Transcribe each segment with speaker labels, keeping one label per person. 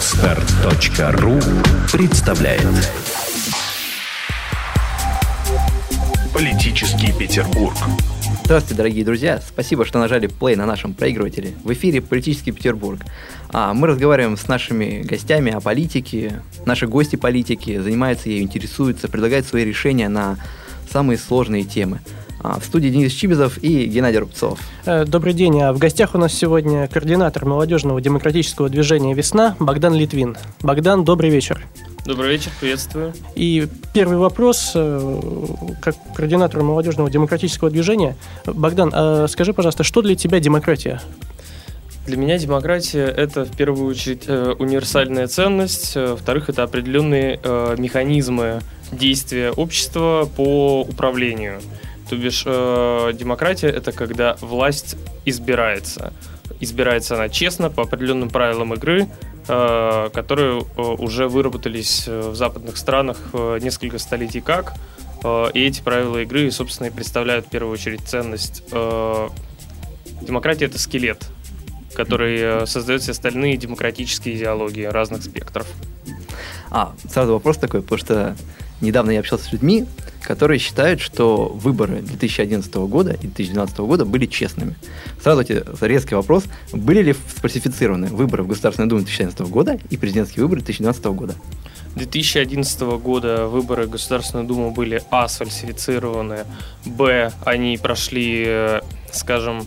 Speaker 1: Отстар.ру представляет Политический Петербург
Speaker 2: Здравствуйте, дорогие друзья! Спасибо, что нажали play на нашем проигрывателе. В эфире «Политический Петербург». А мы разговариваем с нашими гостями о политике. Наши гости политики занимаются ею, интересуются, предлагают свои решения на самые сложные темы. А, в студии Денис Чибизов и Геннадий Рубцов.
Speaker 3: Э, добрый день. А в гостях у нас сегодня координатор молодежного демократического движения «Весна» Богдан Литвин. Богдан, добрый вечер.
Speaker 4: Добрый вечер, приветствую.
Speaker 3: И первый вопрос, э, как координатору молодежного демократического движения. Богдан, а скажи, пожалуйста, что для тебя демократия?
Speaker 4: Для меня демократия – это в первую очередь э, универсальная ценность, во-вторых, это определенные механизмы действия общества по управлению – то бишь, э, демократия это когда власть избирается. Избирается она честно, по определенным правилам игры, э, которые э, уже выработались э, в западных странах э, несколько столетий как. Э, и эти правила игры, собственно, и представляют в первую очередь ценность. Э, демократия это скелет, который э, создает все остальные демократические идеологии разных спектров.
Speaker 2: А, сразу вопрос такой, потому что недавно я общался с людьми, которые считают, что выборы 2011 года и 2012 года были честными. Сразу тебе резкий вопрос. Были ли сфальсифицированы выборы в Государственную Думу 2011 года и президентские выборы 2012 года?
Speaker 4: 2011 года выборы в Государственную Думу были а. сфальсифицированы, б. они прошли, э, скажем,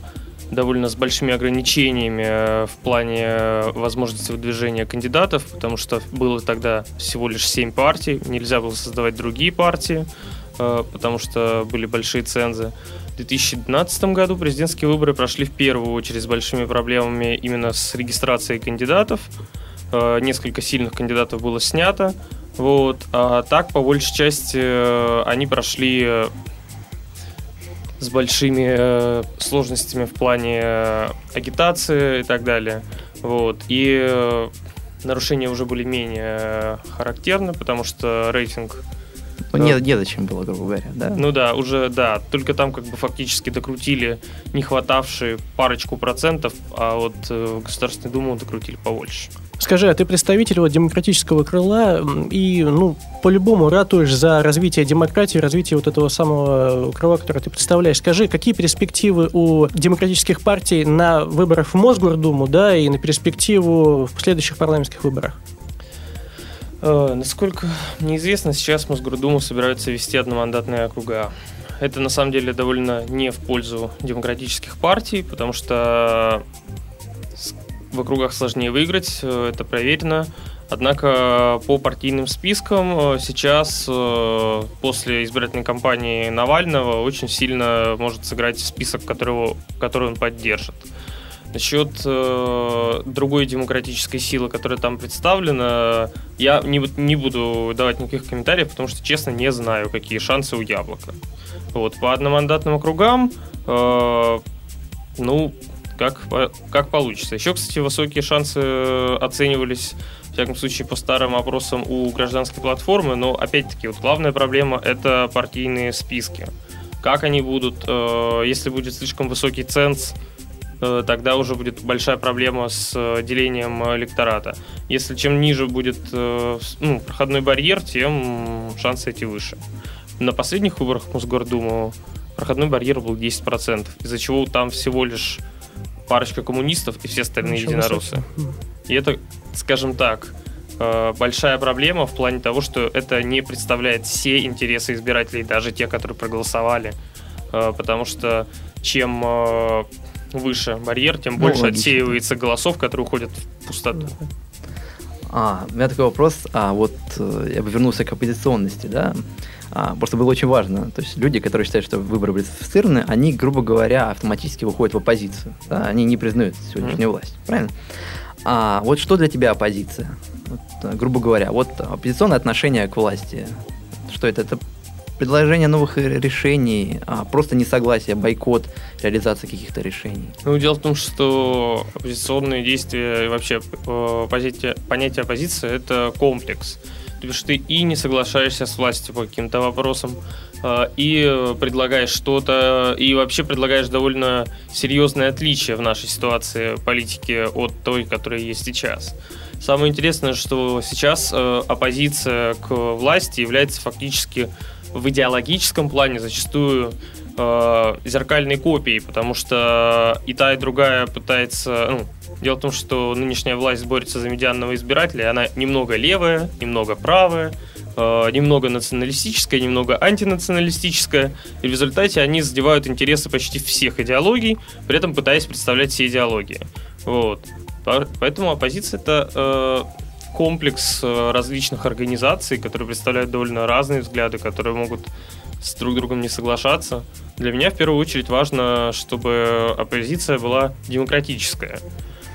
Speaker 4: довольно с большими ограничениями э, в плане э, возможности выдвижения кандидатов, потому что было тогда всего лишь 7 партий, нельзя было создавать другие партии, э, потому что были большие цензы. В 2012 году президентские выборы прошли в первую очередь с большими проблемами именно с регистрацией кандидатов. Несколько сильных кандидатов было снято. Вот. А так, по большей части, они прошли с большими э, сложностями в плане э, агитации и так далее. Вот. И э, нарушения уже были менее э, характерны, потому что рейтинг
Speaker 2: ну, не, не зачем было, грубо говоря, да?
Speaker 4: Ну да, уже, да, только там как бы фактически докрутили не хватавшие парочку процентов, а вот э, Государственную Думу докрутили побольше.
Speaker 3: Скажи, а ты представитель вот демократического крыла и, ну, по-любому ратуешь за развитие демократии, развитие вот этого самого крыла, которое ты представляешь. Скажи, какие перспективы у демократических партий на выборах в Мосгордуму, да, и на перспективу в следующих парламентских выборах?
Speaker 4: Э, насколько мне известно, сейчас Мосгордуму собираются вести одномандатные округа. Это на самом деле довольно не в пользу демократических партий, потому что в округах сложнее выиграть, э, это проверено. Однако по партийным спискам э, сейчас после избирательной кампании Навального очень сильно может сыграть список, которого, который он поддержит. Насчет э, другой демократической силы, которая там представлена, я не, не буду давать никаких комментариев, потому что, честно, не знаю, какие шансы у Яблока. Вот, по одномандатным округам, э, ну, как, как получится. Еще, кстати, высокие шансы оценивались, в всяком случае, по старым опросам у гражданской платформы, но, опять-таки, вот главная проблема – это партийные списки. Как они будут, э, если будет слишком высокий ценз – тогда уже будет большая проблема с э, делением электората. Если чем ниже будет э, ну, проходной барьер, тем шансы эти выше. На последних выборах в Мосгордуму проходной барьер был 10%, из-за чего там всего лишь парочка коммунистов и все остальные Ничего единороссы. И это, скажем так, большая проблема в плане того, что это не представляет все интересы избирателей, даже те, которые проголосовали. Потому что чем выше барьер, тем ну, больше логично. отсеивается голосов, которые уходят в пустоту.
Speaker 2: А, у меня такой вопрос, а вот э, я бы вернулся к оппозиционности, да, а, просто было очень важно, то есть люди, которые считают, что выборы были сфальсифицированы, они, грубо говоря, автоматически выходят в оппозицию, да, они не признают сегодняшнюю mm-hmm. власть, правильно? А вот что для тебя оппозиция? Вот, грубо говоря, вот оппозиционное отношение к власти, что это? Это предложение новых решений, а просто несогласие, бойкот реализации каких-то решений?
Speaker 4: Ну, дело в том, что оппозиционные действия и вообще э, понятие оппозиции – это комплекс. То есть ты и не соглашаешься с властью по каким-то вопросам, э, и предлагаешь что-то, и вообще предлагаешь довольно серьезное отличие в нашей ситуации политики от той, которая есть сейчас. Самое интересное, что сейчас э, оппозиция к власти является фактически в идеологическом плане зачастую э, зеркальной копией, потому что и та, и другая пытается... Ну, дело в том, что нынешняя власть борется за медианного избирателя, она немного левая, немного правая, э, немного националистическая, немного антинационалистическая, и в результате они задевают интересы почти всех идеологий, при этом пытаясь представлять все идеологии. Вот. Поэтому оппозиция это э, комплекс э, различных организаций, которые представляют довольно разные взгляды, которые могут с друг другом не соглашаться. Для меня в первую очередь важно, чтобы оппозиция была демократическая.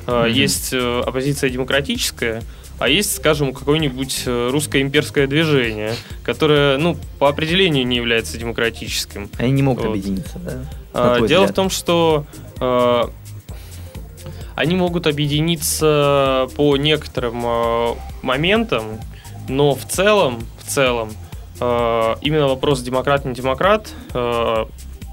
Speaker 4: Mm-hmm. Есть э, оппозиция демократическая, а есть, скажем, какое-нибудь русское имперское движение, которое, ну, по определению не является демократическим.
Speaker 2: Они не могут вот. объединиться, да?
Speaker 4: А, дело взгляд. в том, что они могут объединиться по некоторым э, моментам, но в целом, в целом, э, именно вопрос демократ, э,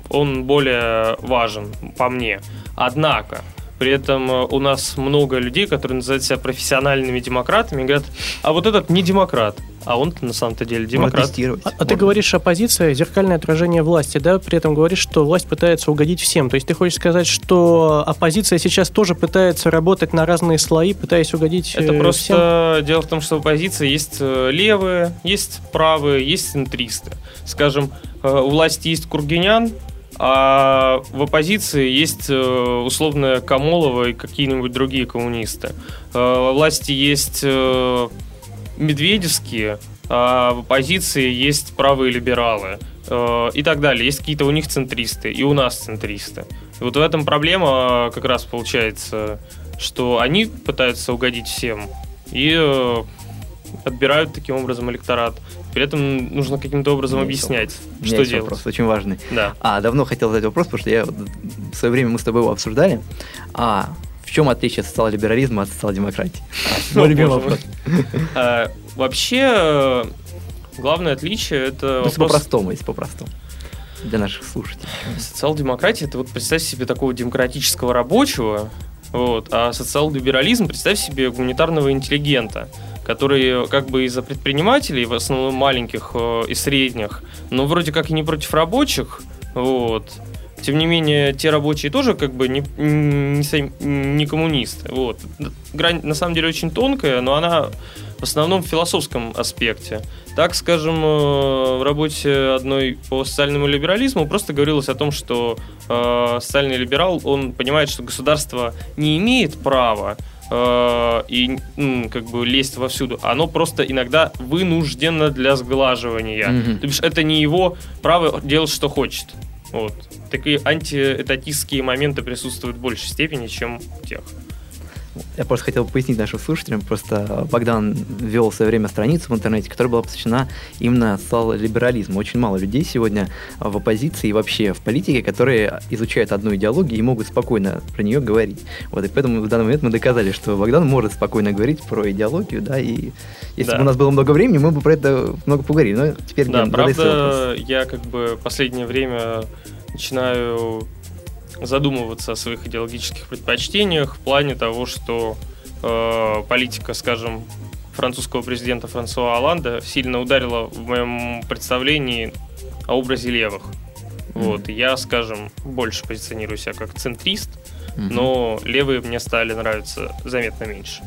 Speaker 4: он более важен по мне. Однако, при этом э, у нас много людей, которые называют себя профессиональными демократами, и говорят, а вот этот не демократ, а он на самом-то деле демократ.
Speaker 3: А, а ты говоришь, оппозиция – зеркальное отражение власти, да? При этом говоришь, что власть пытается угодить всем. То есть ты хочешь сказать, что оппозиция сейчас тоже пытается работать на разные слои, пытаясь угодить
Speaker 4: Это э, просто всем? дело в том, что в оппозиции есть э, левые, есть правые, есть центристы. Скажем, у власти есть Кургинян, а в оппозиции есть э, условно Камолова и какие-нибудь другие коммунисты. Э, во власти есть э, медведевские, а в оппозиции есть правые либералы и так далее. Есть какие-то у них центристы, и у нас центристы. И вот в этом проблема как раз получается, что они пытаются угодить всем и отбирают таким образом электорат. При этом нужно каким-то образом Нет, объяснять,
Speaker 2: вопрос. что делать. вопрос очень важный.
Speaker 4: Да.
Speaker 2: А, давно хотел задать вопрос, потому что я в свое время мы с тобой его обсуждали. А, в чем отличие социал-либерализма от социал-демократии?
Speaker 4: Мой любимый вопрос. А, вообще, главное отличие это...
Speaker 2: Ну, по-простому, если по-простому для наших слушателей.
Speaker 4: Социал-демократия, это вот представь себе такого демократического рабочего, вот, а социал-либерализм, представь себе гуманитарного интеллигента которые как бы из-за предпринимателей, в основном маленьких э, и средних, но вроде как и не против рабочих, вот. Тем не менее, те рабочие тоже как бы не, не, не коммунисты. Вот. Грань на самом деле очень тонкая, но она в основном в философском аспекте. Так, скажем, э, в работе одной по социальному либерализму просто говорилось о том, что э, социальный либерал, он понимает, что государство не имеет права Э, и как бы лезть вовсюду. Оно просто иногда вынуждено для сглаживания. Mm-hmm. То бишь это не его право делать, что хочет. Вот. Такие антиэтатистские моменты присутствуют в большей степени, чем у тех.
Speaker 2: Я просто хотел пояснить нашим слушателям, просто Богдан вел в свое время страницу в интернете, которая была посвящена именно либерализму. Очень мало людей сегодня в оппозиции и вообще в политике, которые изучают одну идеологию и могут спокойно про нее говорить. Вот, и поэтому в данный момент мы доказали, что Богдан может спокойно говорить про идеологию, да, и если да. бы у нас было много времени, мы бы про это много поговорили. Но теперь
Speaker 4: да, правда, я как бы последнее время начинаю задумываться о своих идеологических предпочтениях в плане того, что э, политика, скажем, французского президента Франсуа Оланда сильно ударила в моем представлении о образе левых. Mm-hmm. Вот, я, скажем, больше позиционирую себя как центрист, mm-hmm. но левые мне стали нравиться заметно меньше.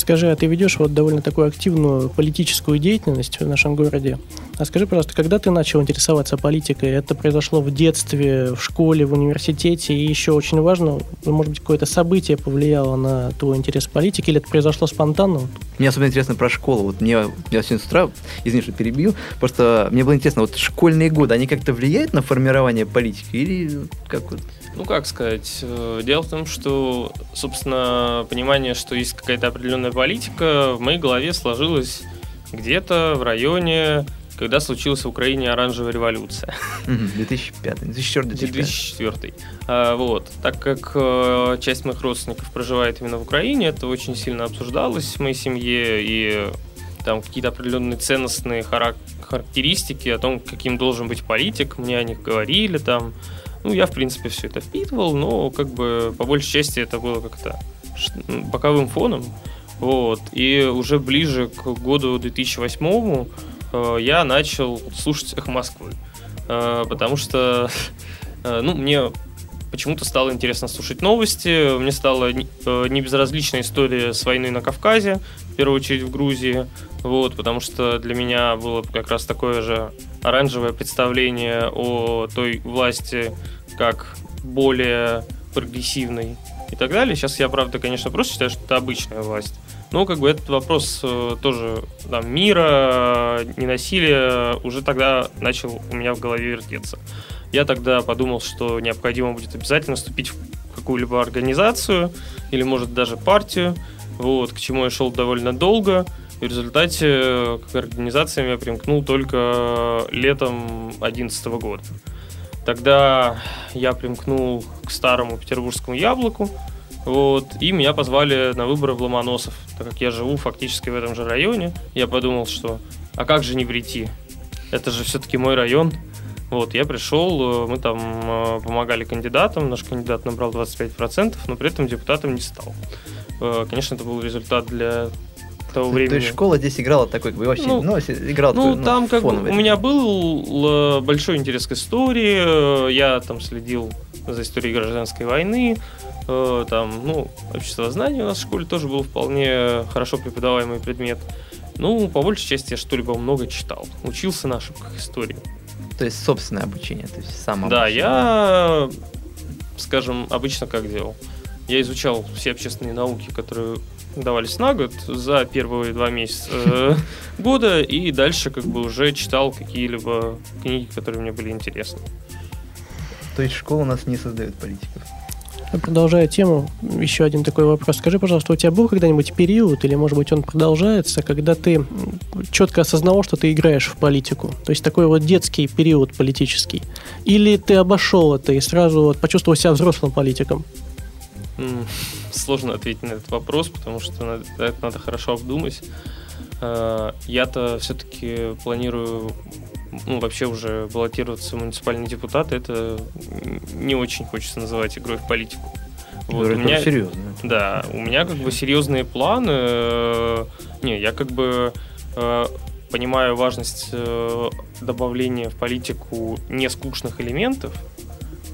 Speaker 3: Скажи, а ты ведешь вот довольно такую активную политическую деятельность в нашем городе. А скажи, пожалуйста, когда ты начал интересоваться политикой? Это произошло в детстве, в школе, в университете? И еще очень важно, может быть, какое-то событие повлияло на твой интерес к политике, или это произошло спонтанно?
Speaker 2: Мне особенно интересно про школу. Вот мне, я сегодня с утра, извини, что перебью, просто мне было интересно, вот школьные годы, они как-то влияют на формирование политики или как вот?
Speaker 4: Ну, как сказать, э, дело в том, что, собственно, понимание, что есть какая-то определенная политика, в моей голове сложилось где-то в районе когда случилась в Украине оранжевая революция.
Speaker 2: 2005, 2004,
Speaker 4: 2004. А, вот. Так как э, часть моих родственников проживает именно в Украине, это очень сильно обсуждалось в моей семье, и там какие-то определенные ценностные характеристики о том, каким должен быть политик, мне о них говорили там. Ну, я, в принципе, все это впитывал, но как бы по большей части это было как-то боковым фоном. Вот. И уже ближе к году 2008 э, я начал слушать «Эх Москвы». Э, потому что э, ну, мне почему-то стало интересно слушать новости. Мне стала э, не безразлична история с войной на Кавказе, в первую очередь в Грузии. Вот, потому что для меня было как раз такое же оранжевое представление о той власти, как более прогрессивной и так далее. Сейчас я, правда, конечно, просто считаю, что это обычная власть. Но как бы этот вопрос э, тоже там, мира, ненасилия уже тогда начал у меня в голове вертеться. Я тогда подумал, что необходимо будет обязательно вступить в какую-либо организацию или, может, даже партию, вот, к чему я шел довольно долго. И в результате к организациям я примкнул только летом 2011 года. Тогда я примкнул к старому петербургскому яблоку, вот, и меня позвали на выборы в Ломоносов, так как я живу фактически в этом же районе. Я подумал, что а как же не прийти? Это же все-таки мой район. Вот, я пришел, э, мы там э, помогали кандидатам, наш кандидат набрал 25%, но при этом депутатом не стал. Э, конечно, это был результат для того времени.
Speaker 2: То есть школа здесь играла такой, как бы вообще, ну, ну играл
Speaker 4: ну, такой, ну, там как бы у меня был большой интерес к истории, я там следил за историей гражданской войны, там, ну, общество знания у нас в школе тоже был вполне хорошо преподаваемый предмет. Ну, по большей части я что-либо много читал. Учился на ошибках истории.
Speaker 2: То есть собственное обучение, то есть
Speaker 4: сам Да, я, скажем, обычно как делал. Я изучал все общественные науки, которые давались на год за первые два месяца э, года, и дальше как бы уже читал какие-либо книги, которые мне были интересны.
Speaker 2: То есть школа у нас не создает политиков?
Speaker 3: Продолжая тему, еще один такой вопрос. Скажи, пожалуйста, у тебя был когда-нибудь период, или, может быть, он продолжается, когда ты четко осознавал, что ты играешь в политику? То есть такой вот детский период политический. Или ты обошел это и сразу вот почувствовал себя взрослым политиком?
Speaker 4: Сложно ответить на этот вопрос, потому что это надо хорошо обдумать. А, я-то все-таки планирую ну, вообще уже баллотироваться в муниципальный депутат, это не очень хочется называть игрой в политику.
Speaker 2: Вот, у меня, серьезно.
Speaker 4: Да, у меня как бы серьезные планы. Не, я как бы э, понимаю важность э, добавления в политику нескучных элементов.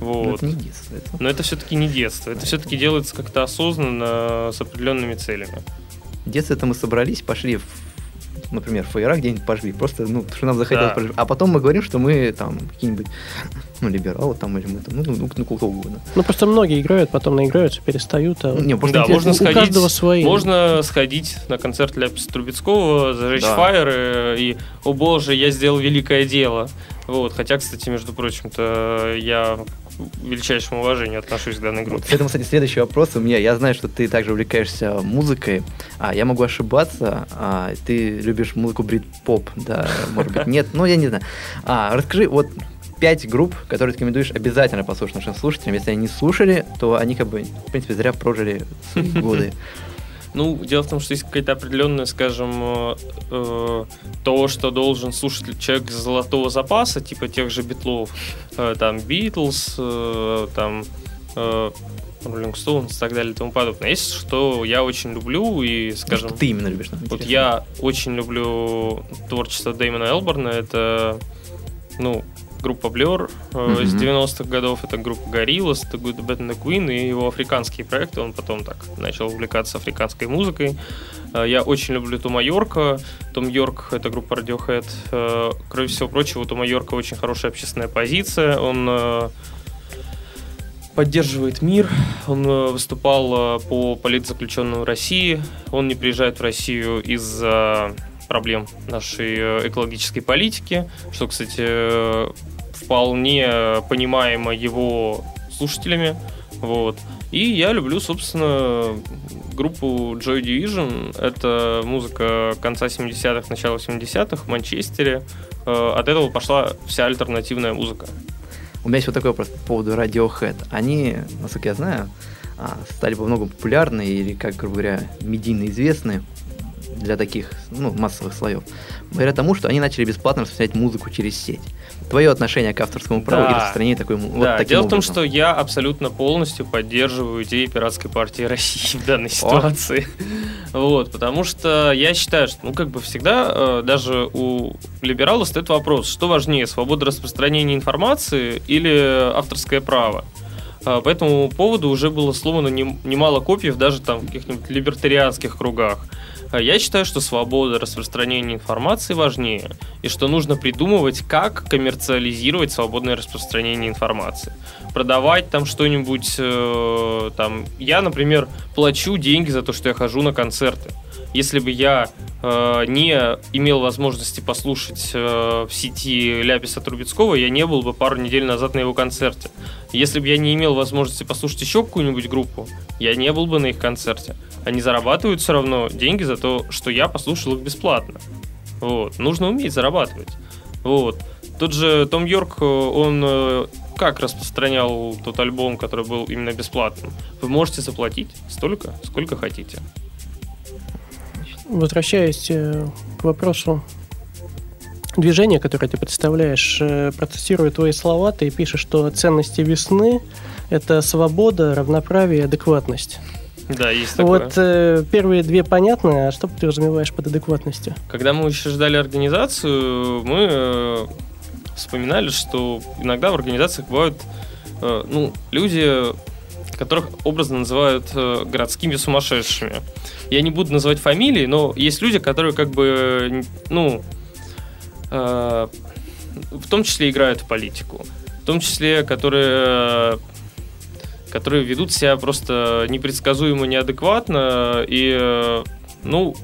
Speaker 4: Вот. Но это не детство. Это... Но это все-таки не детство. Это все-таки делается как-то осознанно, с определенными целями.
Speaker 2: В детстве это мы собрались, пошли в например, фаера где-нибудь пожгли, просто, ну, что нам захотелось да. пожгли. А потом мы говорим, что мы там какие-нибудь, ну, либералы там, или мы там, ну, ну, ну, кто угодно.
Speaker 3: Ну, просто многие играют, потом наиграются, перестают. А...
Speaker 4: Не, просто да, можно у сходить, каждого свои. Можно сходить на концерт Ляписа Трубецкого, зажечь да. фаеры и, о боже, я сделал великое дело. Вот, хотя, кстати, между прочим-то, я величайшему уважению отношусь к данной группе.
Speaker 2: Поэтому, кстати, следующий вопрос у меня. Я знаю, что ты также увлекаешься музыкой. А я могу ошибаться. А, ты любишь музыку брит-поп, да? Может быть, нет? Ну, я не знаю. А, расскажи, вот пять групп, которые ты рекомендуешь обязательно послушать нашим слушателям. Если они не слушали, то они как бы, в принципе, зря прожили годы.
Speaker 4: Ну, дело в том, что есть какая-то определенная, скажем, э, э, то, что должен слушать человек золотого запаса, типа тех же битлов, э, там, Битлз, э, там, э, Rolling Stones и так далее и тому подобное. Есть, что я очень люблю и, скажем... Что
Speaker 2: ты именно любишь?
Speaker 4: Вот я очень люблю творчество Дэймона Элборна. Это, ну, группа Blur mm-hmm. из 90-х годов, это группа Gorillaz, это Good, Bad and the Queen, и его африканские проекты, он потом так начал увлекаться африканской музыкой. Э, я очень люблю Тома Йорка. Том Йорк — это группа Radiohead. Э, кроме всего прочего, у Тома Йорка очень хорошая общественная позиция. Он поддерживает мир. Он выступал по политзаключенным в России. Он не приезжает в Россию из-за проблем нашей экологической политики, что, кстати, вполне понимаемо его слушателями. Вот. И я люблю, собственно, группу Joy Division. Это музыка конца 70-х, начала 70-х в Манчестере. Э, от этого пошла вся альтернативная музыка.
Speaker 2: У меня есть вот такой вопрос по поводу Radiohead. Они, насколько я знаю, а, стали бы много популярны или, как, грубо говоря, медийно известны для таких ну, массовых слоев? Благодаря тому, что они начали бесплатно распространять музыку через сеть. Твое отношение к авторскому праву
Speaker 4: Да.
Speaker 2: и распространению такой му- вот
Speaker 4: да,
Speaker 2: таким
Speaker 4: дело в том,
Speaker 2: образом?
Speaker 4: что я абсолютно полностью поддерживаю идеи пиратской партии России в данной ситуации. Вот, потому что я считаю, что, ну, как бы всегда, э, даже у либералов стоит вопрос, что важнее, свобода распространения информации или авторское право? А, По этому поводу уже было сломано нем- немало копьев даже там в каких-нибудь либертарианских кругах. А Я считаю, что свобода распространения информации важнее, и что нужно придумывать, как коммерциализировать свободное распространение информации. Продавать там что-нибудь, э, там, я, например, плачу деньги за то, что я хожу на концерты. Если бы я э, не имел возможности послушать э, в сети Ляписа Трубецкого, я не был бы пару недель назад на его концерте. Если бы я не имел возможности послушать еще какую-нибудь группу, я не был бы на их концерте. Они зарабатывают все равно деньги за то, что я послушал их бесплатно. Вот. Нужно уметь зарабатывать. Вот. Тот же Том Йорк, э, он э, как распространял тот альбом, который был именно бесплатным? Вы можете заплатить столько, сколько хотите.
Speaker 3: Возвращаясь э, к вопросу движения, которое ты представляешь, э, процессируя твои слова, ты пишешь, что ценности весны – это свобода, равноправие, адекватность.
Speaker 4: Да, есть такое.
Speaker 3: Вот э, первые две понятны, а что ты разумеваешь под адекватностью?
Speaker 4: Когда мы учреждали организацию, мы э, вспоминали, что иногда в организациях бывают э, ну, люди, которых образно называют э, городскими сумасшедшими. Я не буду называть фамилии, но есть люди, которые как бы, ну, э, в том числе играют в политику, в том числе, которые э, которые ведут себя просто непредсказуемо, неадекватно, и, э, ну,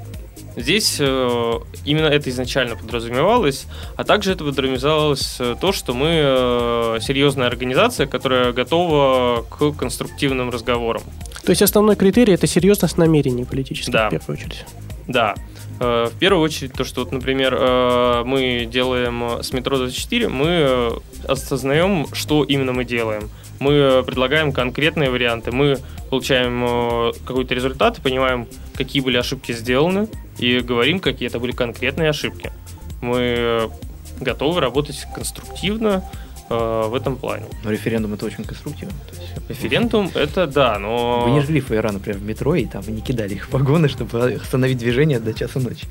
Speaker 4: здесь э, именно это изначально подразумевалось, а также это подразумевалось э, то, что мы э, серьезная организация, которая готова к конструктивным разговорам.
Speaker 3: То есть основной критерий – это серьезность намерений политических,
Speaker 4: Да.
Speaker 3: в первую очередь.
Speaker 4: Да. Э, В первую очередь, то, что, вот, например, э, мы делаем с метро 24, мы осознаем, что именно мы делаем. Мы предлагаем конкретные варианты, мы получаем какой-то результат, понимаем, какие были ошибки сделаны, и говорим, какие это были конкретные ошибки. Мы э, готовы работать конструктивно э, в этом плане.
Speaker 2: Но референдум это очень конструктивно. Есть,
Speaker 4: Референдум это да, но...
Speaker 2: Вы не жгли фаера, например, в метро, и там вы не кидали их в вагоны, чтобы остановить движение до часа ночи.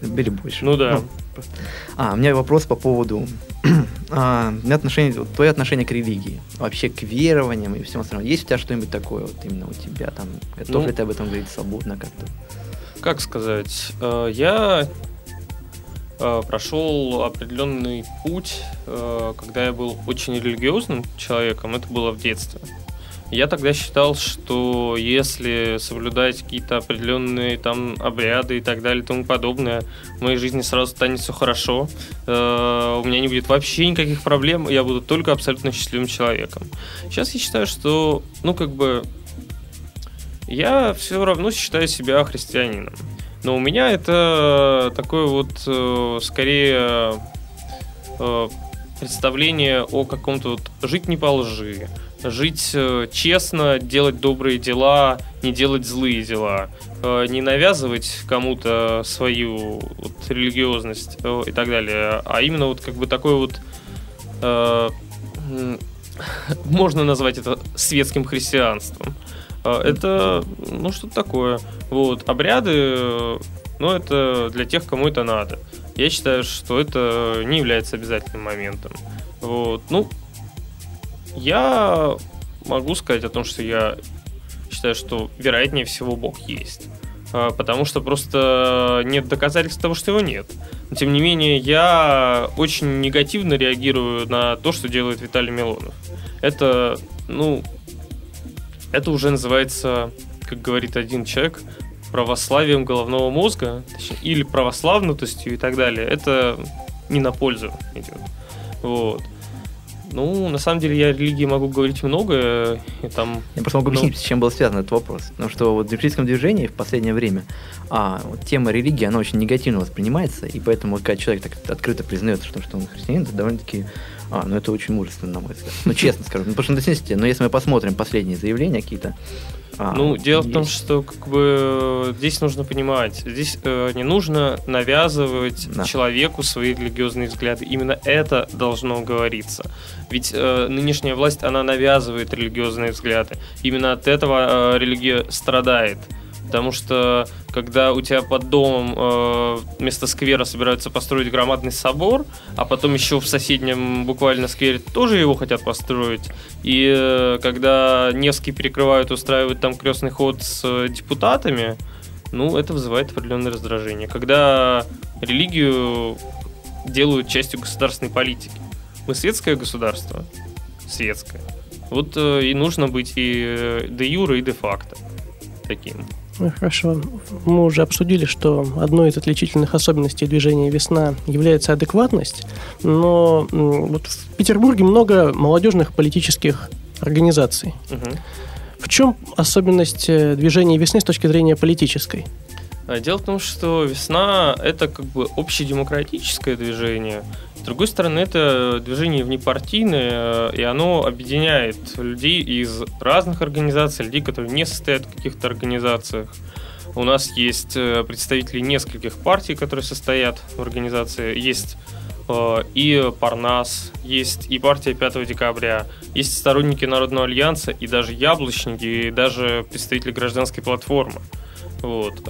Speaker 2: Были больше.
Speaker 4: Ну да.
Speaker 2: просто. А, у меня вопрос по поводу а, у меня отношение, вот твое отношение к религии, вообще к верованиям и всему остальному. Есть у тебя что-нибудь такое, вот именно у тебя там? Готов
Speaker 4: Ну,
Speaker 2: ли ты об этом говорить свободно как-то?
Speaker 4: Как сказать, э, я э, прошел определенный путь, э, когда я был очень религиозным человеком, это было в детстве. Я тогда считал, что если соблюдать какие-то определенные там обряды и так далее и тому подобное, в моей жизни сразу станет все хорошо, у меня не будет вообще никаких проблем, я буду только абсолютно счастливым человеком. Сейчас я считаю, что, ну, как бы, я все равно считаю себя христианином. Но у меня это такое вот э, скорее э, представление о каком-то вот жить не по лжи, жить э, честно, делать добрые дела, не делать злые дела, э, не навязывать кому-то свою вот, религиозность э, и так далее, а именно вот как бы такой вот э, можно назвать это светским христианством. Э, Это, ну, что-то такое. Вот. Обряды, ну, это для тех, кому это надо. Я считаю, что это не является обязательным моментом. Вот. Ну, я могу сказать о том, что я считаю, что вероятнее всего Бог есть. А, Потому что просто нет доказательств того, что его нет. Но, тем не менее, я очень негативно реагирую на то, что делает Виталий Милонов. Это, ну, это уже называется, как говорит один человек, православием головного мозга, точнее, или православнутостью и так далее. Это не на пользу идет. Вот. Ну, на самом деле, я о религии могу говорить много, и там
Speaker 2: Я просто могу
Speaker 4: Ну.
Speaker 2: объяснить, с чем был связан этот вопрос. Потому что вот в демократическом движении в последнее время а, вот тема религии, она очень негативно воспринимается, и поэтому, когда человек так открыто признается, что, что он христианин, это довольно-таки а, ну это очень мужественно, на мой взгляд. Ну, честно скажу. Ну, потому что, но если мы посмотрим последние заявления какие-то,
Speaker 4: А, ну, дело есть. в том, что как бы здесь нужно понимать, здесь э, не нужно навязывать да. человеку свои религиозные взгляды. Именно это должно говориться. Ведь э, нынешняя власть, она навязывает религиозные взгляды. Именно от этого э, религия страдает. Потому что когда у тебя под домом э, вместо сквера собираются построить громадный собор, а потом еще в соседнем буквально сквере тоже его хотят построить, и э, когда Невский перекрывают, устраивают там крестный ход с э, депутатами, ну, это вызывает определенное раздражение. Когда религию делают частью государственной политики. Мы светское государство, светское. Вот э, и нужно быть и э, де юра, и де факто таким.
Speaker 3: Ну, хорошо. Мы уже обсудили, что одной из отличительных особенностей движения «Весна» является адекватность, но вот в Петербурге много молодежных политических организаций. Угу. В чем особенность э, движения «Весны» с точки зрения политической?
Speaker 4: А, дело в том, что «Весна» — это как бы общедемократическое движение, другой стороны, это движение внепартийное, и оно объединяет людей из разных организаций, людей, которые не состоят в каких-то организациях. У нас есть э, представители нескольких партий, которые состоят в организации. Есть э, и Парнас, есть и партия 5 декабря, есть сторонники Народного альянса, и даже яблочники, и даже представители гражданской платформы. Вот.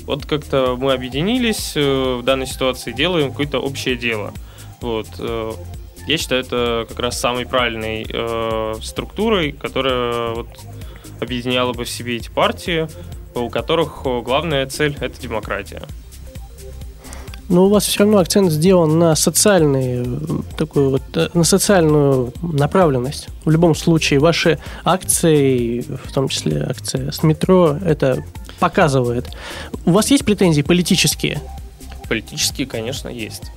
Speaker 4: Э, вот как-то мы объединились э, в данной ситуации, делаем какое-то общее дело. Вот. Э, я считаю, это как раз самой правильной э, структурой, которая вот, объединяла бы в себе эти партии, у которых главная цель – это демократия.
Speaker 3: Но у вас все равно акцент сделан на социальный, такую вот, на социальную направленность. В любом случае, ваши акции, в том числе акция с метро, это показывает. У вас есть претензии политические?
Speaker 4: Политические, конечно, есть.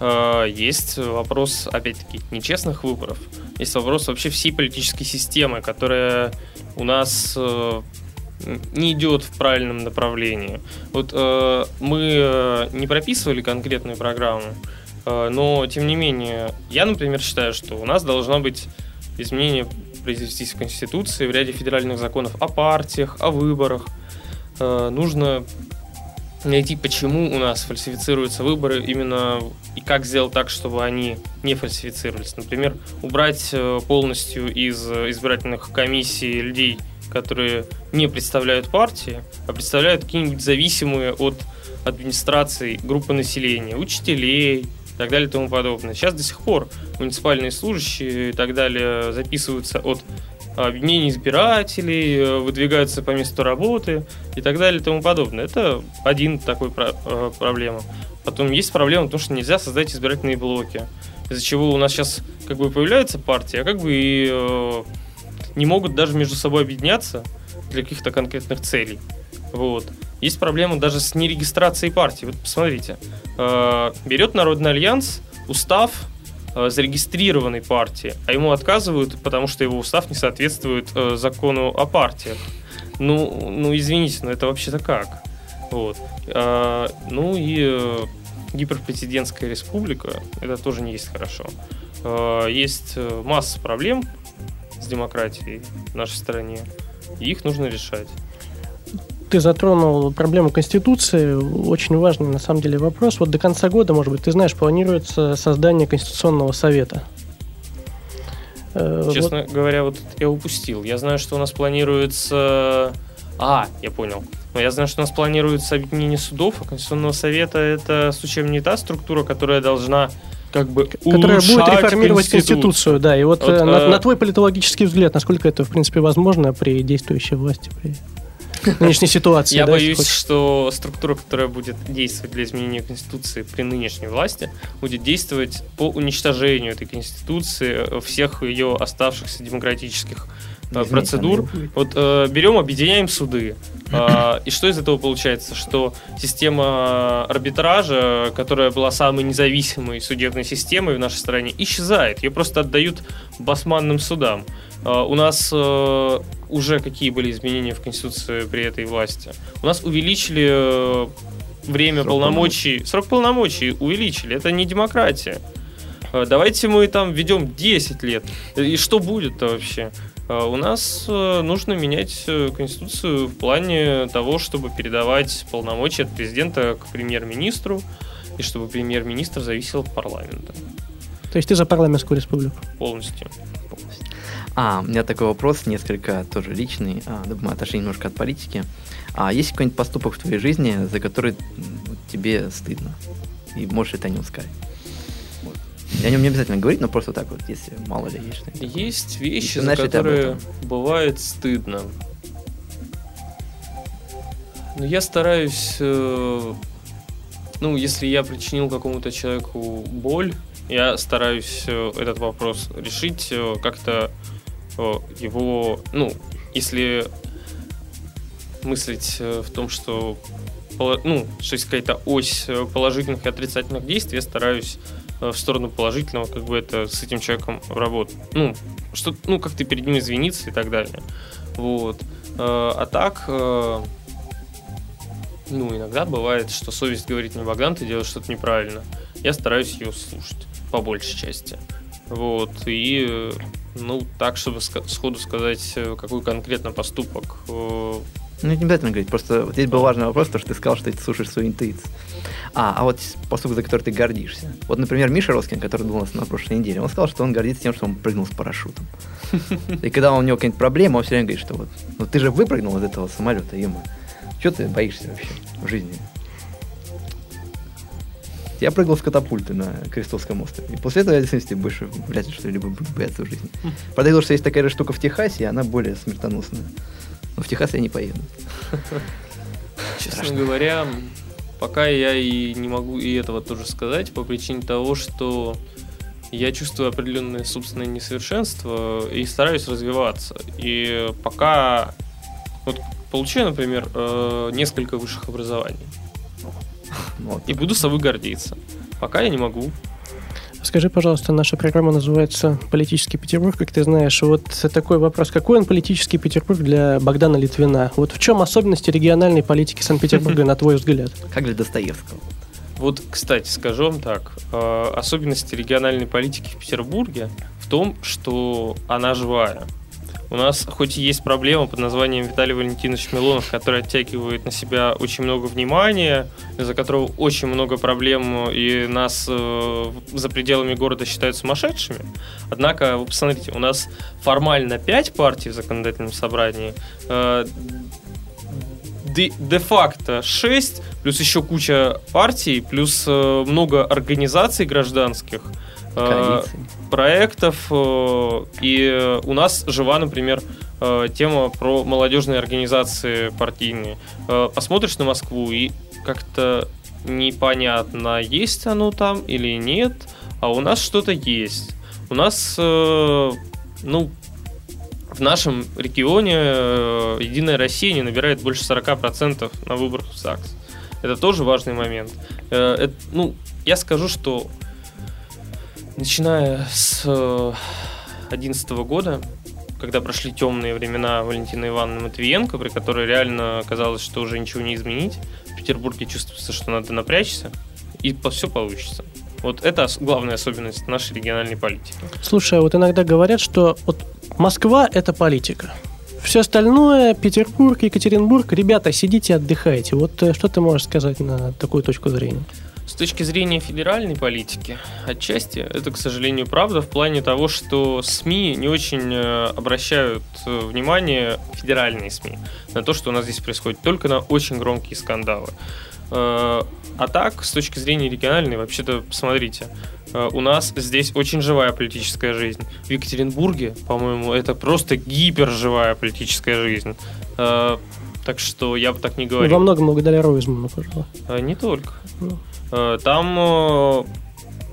Speaker 4: А, есть вопрос, опять-таки, нечестных выборов. Есть вопрос вообще всей политической системы, которая у нас э, не идет в правильном направлении. Вот э, мы э, не прописывали конкретную программу, но тем не менее, я, например, считаю, что у нас должно быть изменение произвестись в Конституции в ряде федеральных законов о партиях, о выборах, нужно найти, почему у нас фальсифицируются выборы именно и как сделать так, чтобы они не фальсифицировались. Например, убрать э, полностью из избирательных комиссий людей, которые не представляют партии, а представляют какие-нибудь зависимые от администрации группы населения, учителей и так далее и тому подобное. Сейчас до сих пор муниципальные служащие и так далее записываются от объединение избирателей, э, выдвигаются по месту работы и так далее и тому подобное. Это один такой про- э, проблема. Потом есть проблема в том, что нельзя создать избирательные блоки, из-за чего у нас сейчас как бы появляются партии, а как бы и э, не могут даже между собой объединяться для каких-то конкретных целей. Вот. Есть проблема даже с нерегистрацией партии. Вот посмотрите, берет Народный альянс устав зарегистрированной партии, а ему отказывают, потому что его устав не соответствует э, закону о партиях. Ну, ну извините, но это вообще-то как? Вот. А, ну и э, гиперпрезидентская республика, это тоже не есть хорошо. А, есть масса проблем с демократией в нашей стране, и их нужно решать
Speaker 3: ты затронул проблему Конституции. Очень важный, на самом деле, вопрос. Вот до конца года, может быть, ты знаешь, планируется создание Конституционного совета.
Speaker 4: Э, Честно вот. говоря, вот я упустил. Я знаю, что у нас планируется... А, я понял. Но я знаю, что у нас планируется объединение судов, а Конституционного совета это, случаем, не та структура, которая должна как бы
Speaker 3: которая будет реформировать конституцию. конституцию, да. И вот, вот э, на, э... на твой политологический взгляд, насколько это в принципе возможно при действующей власти? При нынешней ситуации.
Speaker 4: Я боюсь, что структура, которая будет действовать для изменения Конституции при нынешней власти, будет действовать по уничтожению этой Конституции, всех ее оставшихся демократических э, процедур. Вот э, берем, объединяем суды. Э, и что из этого получается? Что система арбитража, которая была самой независимой судебной системой в нашей стране, исчезает. Ее просто отдают басманным судам. А, у нас э, уже какие были изменения в Конституции при этой власти? У нас увеличили э, время срок полномочий, полномочий, срок полномочий увеличили. Это не демократия. А, давайте мы там ведем 10 лет. И что будет-то вообще? А у нас э, нужно менять э, Конституцию в плане того, чтобы передавать полномочия от президента к премьер-министру, и чтобы премьер-министр зависел от парламента.
Speaker 3: То есть ты за парламентскую республику?
Speaker 4: Полностью.
Speaker 2: А, у меня такой вопрос, несколько тоже личный. А, мы отошли немножко от политики. А есть какой-нибудь поступок в твоей жизни, за который тебе стыдно? И можешь это не сказать? Я о нем не обязательно говорить, но просто так вот, если мало ли есть что-нибудь.
Speaker 4: Есть вещи, за которые бывает стыдно. Но я стараюсь, э, ну, если я причинил какому-то человеку боль, я стараюсь э, этот вопрос решить э, как-то его, ну, если мыслить в том, что ну, что есть какая-то ось положительных и отрицательных действий, я стараюсь Э, в сторону положительного, как бы это с этим человеком работать. Ну, что, ну, как ты перед ним извиниться и так далее. Вот. Э, а так, э, ну, иногда бывает, что совесть говорит мне, Богдан, ты делаешь что-то неправильно. Я стараюсь ее слушать, по большей части. Вот. И, ну, так, чтобы сходу сказать, какой конкретно поступок
Speaker 2: ну, не обязательно говорить, просто вот здесь был важный вопрос, то, что ты сказал, что ты слушаешь свою интуицию. А, а вот поступок, за который ты гордишься. Вот, например, Миша Роскин, который был у нас на прошлой неделе, он сказал, что он гордится тем, что он прыгнул с парашютом. И когда у него какие-нибудь проблемы, он все время говорит, что вот, ну ты же выпрыгнул из этого самолета, ему. Чего ты боишься вообще в жизни? Я прыгал с катапульты на Крестовском острове. И после этого я, действительно, больше вряд ли что-либо буду бояться в жизни. Правда, я что есть такая же штука в Техасе, и она более смертоносная. Но в Техас я не поеду.
Speaker 4: Честно говоря, пока я и не могу и этого тоже сказать, по причине того, что я чувствую определенное собственное несовершенство и стараюсь развиваться. И пока вот получаю, например, э, несколько высших образований. Вот. И буду собой гордиться. Пока я не могу.
Speaker 3: Скажи, пожалуйста, наша программа называется «Политический Петербург», как ты знаешь. Вот такой вопрос. Какой он политический Петербург для Богдана Литвина? Вот в чем особенности региональной политики Санкт-Петербурга, на твой взгляд?
Speaker 2: Как для Достоевского.
Speaker 4: Вот, кстати, скажу вам так. Э, особенности региональной политики в Петербурге в том, что она живая. У нас хоть и есть проблема под названием Виталий Валентинович Милонов, который оттягивает на себя очень много внимания, из-за которого очень много проблем, и нас э, за пределами города считают сумасшедшими. Однако, вы посмотрите, у нас формально 5 партий в законодательном собрании, э, де-факто 6, плюс еще куча партий, плюс э, много организаций гражданских – Э, проектов. Э, и у нас жива, например, э, тема про молодежные организации партийные. Посмотришь на Москву и как-то непонятно, есть оно там или нет, а у нас что-то есть. У нас, ну, в нашем регионе Единая Россия не набирает больше 40% на выборах в ЗАГС. Это тоже важный момент. Это, ну, я скажу, что Начиная с 2011 э, года, когда прошли темные времена Валентины Ивановны Матвиенко, при которой реально казалось, что уже ничего не изменить, в Петербурге чувствуется, что надо напрячься, и все получится. Вот это главная особенность нашей региональной политики.
Speaker 3: Слушай, а вот иногда говорят, что вот Москва – это политика. Все остальное, Петербург, Екатеринбург, ребята, сидите, отдыхайте. Вот э, что ты можешь сказать на такую точку зрения?
Speaker 4: С точки зрения федеральной политики, отчасти это, к сожалению, правда в плане того, что СМИ не очень э, обращают э, внимание, федеральные СМИ, на то, что у нас здесь происходит, только на очень громкие скандалы. Э, а так, с точки зрения региональной, вообще-то, посмотрите, у нас здесь очень живая политическая жизнь. В Екатеринбурге, по-моему, это просто гиперживая политическая жизнь. Так что я бы так не говорил.
Speaker 3: Во многом благодаря Ройзману, пожалуй.
Speaker 4: Не только. Ну. Э, там, э,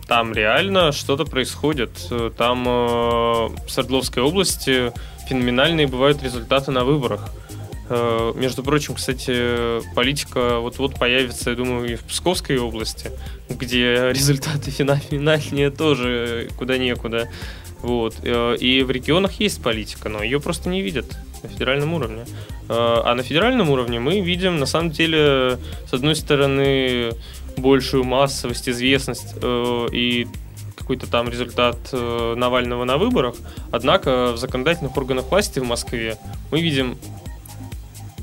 Speaker 4: там реально что-то происходит. Там э, в Свердловской области феноменальные бывают результаты на выборах. Между прочим, кстати, политика вот-вот появится, я думаю, и в Псковской области, где результаты феноменальнее тоже куда некуда. Вот. И в регионах есть политика, но ее просто не видят на федеральном уровне. А на федеральном уровне мы видим, на самом деле, с одной стороны, большую массовость, известность э, и какой-то там результат э, Навального на выборах. Однако в законодательных органах власти в Москве мы видим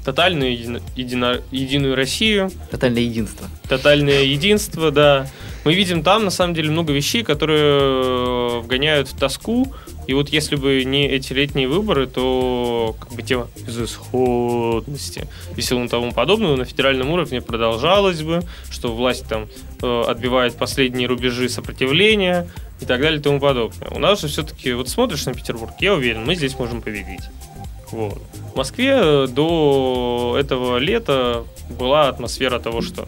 Speaker 4: тотальную едино, едино, единую Россию.
Speaker 2: Тотальное единство.
Speaker 4: Тотальное единство, да. Мы видим там, на самом деле, много вещей, которые вгоняют в тоску. И вот если бы не эти летние выборы, то как бы тема безысходности и всему тому подобного на федеральном уровне продолжалась бы, что власть там э, отбивает последние рубежи сопротивления и так далее и тому подобное. У нас же все-таки, вот смотришь на Петербург, я уверен, мы здесь можем победить. Вот. В Москве э, до этого лета была атмосфера того, что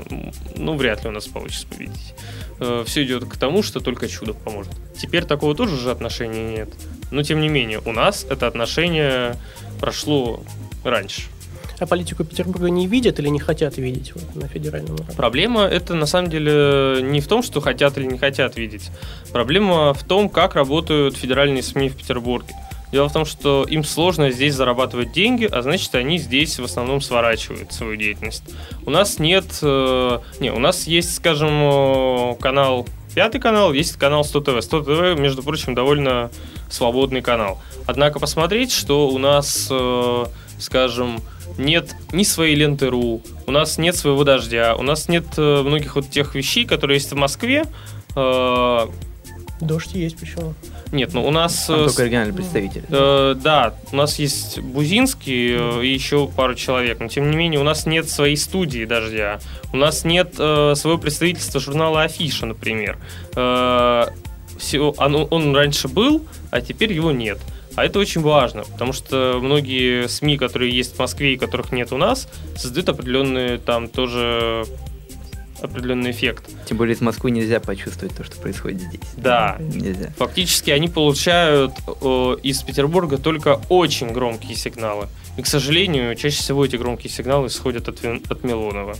Speaker 4: ну вряд ли у нас получится победить. Э, Все идет к тому, что только чудо поможет. Теперь такого тоже же отношения нет. Но тем не менее, у нас это отношение прошло раньше.
Speaker 3: А политику Петербурга не видят или не хотят видеть вот, на федеральном уровне?
Speaker 4: Проблема это на самом деле не в том, что хотят или не хотят видеть. Проблема в том, как работают федеральные СМИ в Петербурге. Дело в том, что им сложно здесь зарабатывать деньги, а значит, они здесь в основном сворачивают свою деятельность. У нас нет... Э, не, у нас есть, скажем, э, канал Пятый канал, есть канал 100 ТВ. 100 ТВ, между прочим, довольно свободный канал. Однако посмотреть, что у нас, э, скажем, нет ни своей ленты РУ, у нас нет своего дождя, у нас нет э, многих вот тех вещей, которые есть в Москве. Э,
Speaker 3: Дождь есть почему?
Speaker 4: Нет, ну у нас...
Speaker 2: Там
Speaker 4: э,
Speaker 2: только оригинальный представитель.
Speaker 4: Э, да, у нас есть Бузинский э, и еще пару человек, но тем не менее у нас нет своей студии дождя, у нас нет э, своего представительства журнала Афиша, например. Э, всё- он, он раньше был, а теперь его нет. А это очень важно, потому что многие СМИ, которые есть в Москве и которых нет у нас, создают определенный там тоже определенный эффект.
Speaker 2: Тем более из Москвы нельзя почувствовать то, что происходит здесь.
Speaker 4: Да.
Speaker 2: Нельзя.
Speaker 4: Фактически они получают э, из Петербурга только очень громкие сигналы. И, к сожалению, чаще всего эти громкие сигналы исходят от, от Милонова.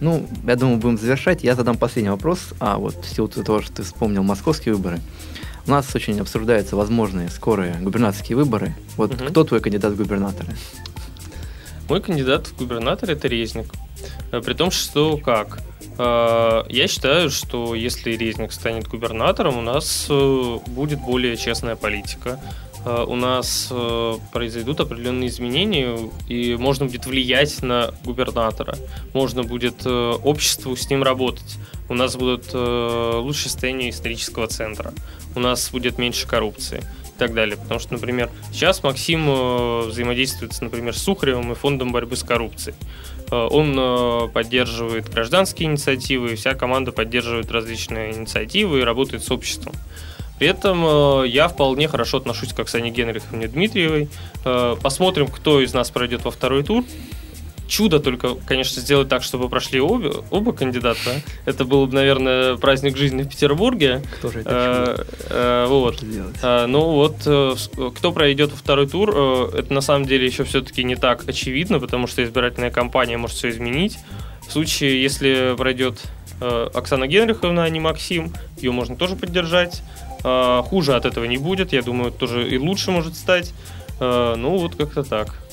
Speaker 2: Ну, я думаю, будем завершать. Я задам последний вопрос. А вот в силу того, что ты вспомнил московские выборы, у нас очень обсуждаются возможные скорые губернаторские выборы. Вот
Speaker 4: Мгм.
Speaker 2: кто твой кандидат в губернаторы?
Speaker 4: Мой кандидат в губернатор это Резник. Э, При том, что как? Э, Я считаю, что если Резник станет губернатором, у нас э, будет более честная политика. У нас произойдут определенные изменения, и можно будет влиять на губернатора. Можно будет обществу с ним работать. У нас будет э, лучшее состояние исторического центра. У нас будет меньше коррупции и так далее. Потому что, например, сейчас Максим э, взаимодействует, например, с Сухаревым и фондом борьбы с коррупцией. Э, Он э, поддерживает гражданские инициативы, вся команда поддерживает различные инициативы и работает с обществом. При этом я вполне хорошо отношусь к Оксане Генриховне Дмитриевой. Посмотрим, кто из нас пройдет во второй тур. Чудо только, конечно, сделать так, чтобы прошли обе, оба кандидата. Это был бы, наверное, праздник жизни в Петербурге.
Speaker 2: Кто же это
Speaker 4: Э, э, Вот. А, Ну вот, э, кто пройдет во второй тур, э, это на самом деле еще все-таки не так очевидно, потому что избирательная кампания может все изменить. В случае, если пройдет э, Оксана Генриховна, а не Максим, ее можно тоже поддержать. Хуже от этого не будет, я думаю, тоже и лучше может стать. Э, Ну вот как-то так.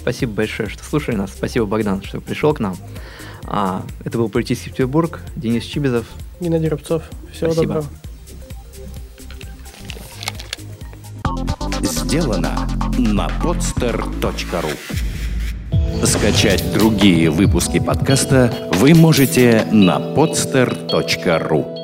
Speaker 2: Спасибо большое, что слушали нас. Спасибо, Богдан, что пришел к нам. А, это был политический Петербург. Денис Чибизов.
Speaker 3: Геннадий Рубцов. Всего
Speaker 2: Спасибо.
Speaker 3: доброго.
Speaker 1: Сделано на podster.ru Скачать другие выпуски подкаста вы можете на podster.ru